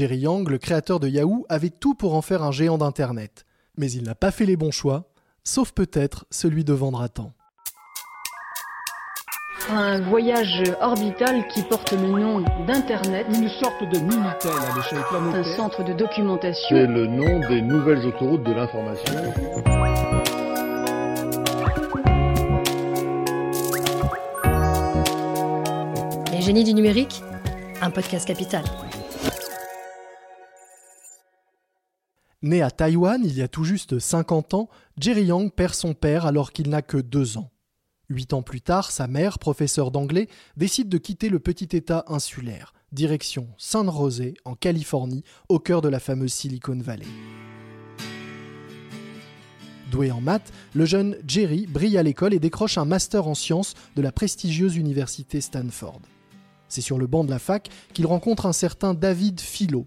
Jerry Yang, le créateur de Yahoo, avait tout pour en faire un géant d'Internet. Mais il n'a pas fait les bons choix, sauf peut-être celui de vendre à temps. Un voyage orbital qui porte le nom d'Internet. Une sorte de Minitel à l'échelle planétaire. Un centre de documentation. C'est le nom des nouvelles autoroutes de l'information. Les génies du numérique, un podcast capital. Né à Taïwan il y a tout juste 50 ans, Jerry Yang perd son père alors qu'il n'a que 2 ans. Huit ans plus tard, sa mère, professeure d'anglais, décide de quitter le petit État insulaire, direction San José, en Californie, au cœur de la fameuse Silicon Valley. Doué en maths, le jeune Jerry brille à l'école et décroche un master en sciences de la prestigieuse université Stanford. C'est sur le banc de la fac qu'il rencontre un certain David Philo,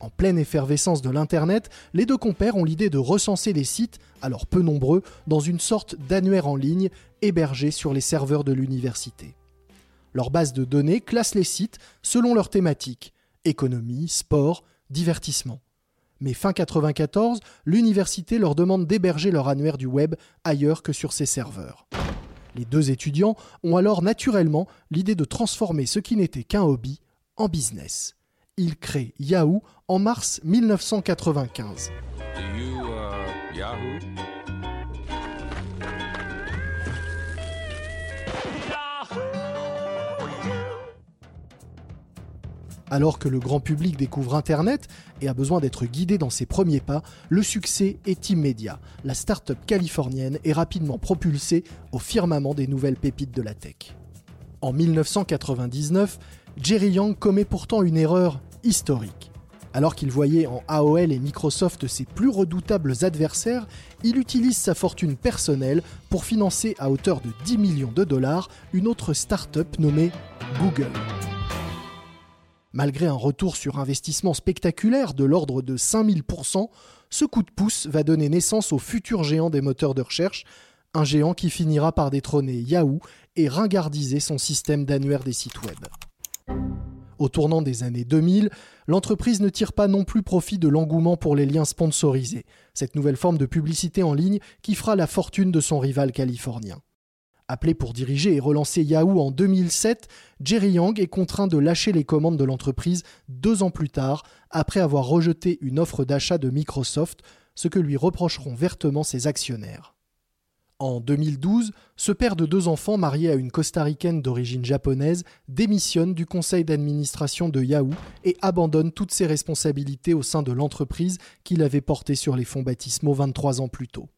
en pleine effervescence de l'Internet, les deux compères ont l'idée de recenser les sites, alors peu nombreux, dans une sorte d'annuaire en ligne hébergé sur les serveurs de l'université. Leur base de données classe les sites selon leur thématique économie, sport, divertissement. Mais fin 94, l'université leur demande d'héberger leur annuaire du web ailleurs que sur ses serveurs. Les deux étudiants ont alors naturellement l'idée de transformer ce qui n'était qu'un hobby en business il crée Yahoo en mars 1995. Uh, Alors que le grand public découvre Internet et a besoin d'être guidé dans ses premiers pas, le succès est immédiat. La start-up californienne est rapidement propulsée au firmament des nouvelles pépites de la tech. En 1999, Jerry Yang commet pourtant une erreur historique. Alors qu'il voyait en AOL et Microsoft ses plus redoutables adversaires, il utilise sa fortune personnelle pour financer à hauteur de 10 millions de dollars une autre start-up nommée Google. Malgré un retour sur investissement spectaculaire de l'ordre de 5000%, ce coup de pouce va donner naissance au futur géant des moteurs de recherche, un géant qui finira par détrôner Yahoo et ringardiser son système d'annuaire des sites web. Au tournant des années 2000, l'entreprise ne tire pas non plus profit de l'engouement pour les liens sponsorisés, cette nouvelle forme de publicité en ligne qui fera la fortune de son rival californien. Appelé pour diriger et relancer Yahoo en 2007, Jerry Yang est contraint de lâcher les commandes de l'entreprise deux ans plus tard, après avoir rejeté une offre d'achat de Microsoft, ce que lui reprocheront vertement ses actionnaires. En 2012, ce père de deux enfants marié à une costaricaine d'origine japonaise démissionne du conseil d'administration de Yahoo et abandonne toutes ses responsabilités au sein de l'entreprise qu'il avait portée sur les fonds baptismaux 23 ans plus tôt.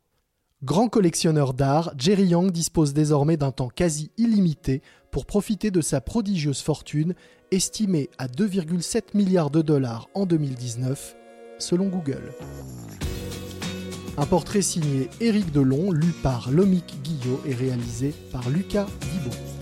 Grand collectionneur d'art, Jerry Yang dispose désormais d'un temps quasi illimité pour profiter de sa prodigieuse fortune, estimée à 2,7 milliards de dollars en 2019, selon Google. Un portrait signé Éric Delon, lu par Lomic Guillot et réalisé par Lucas Dibot.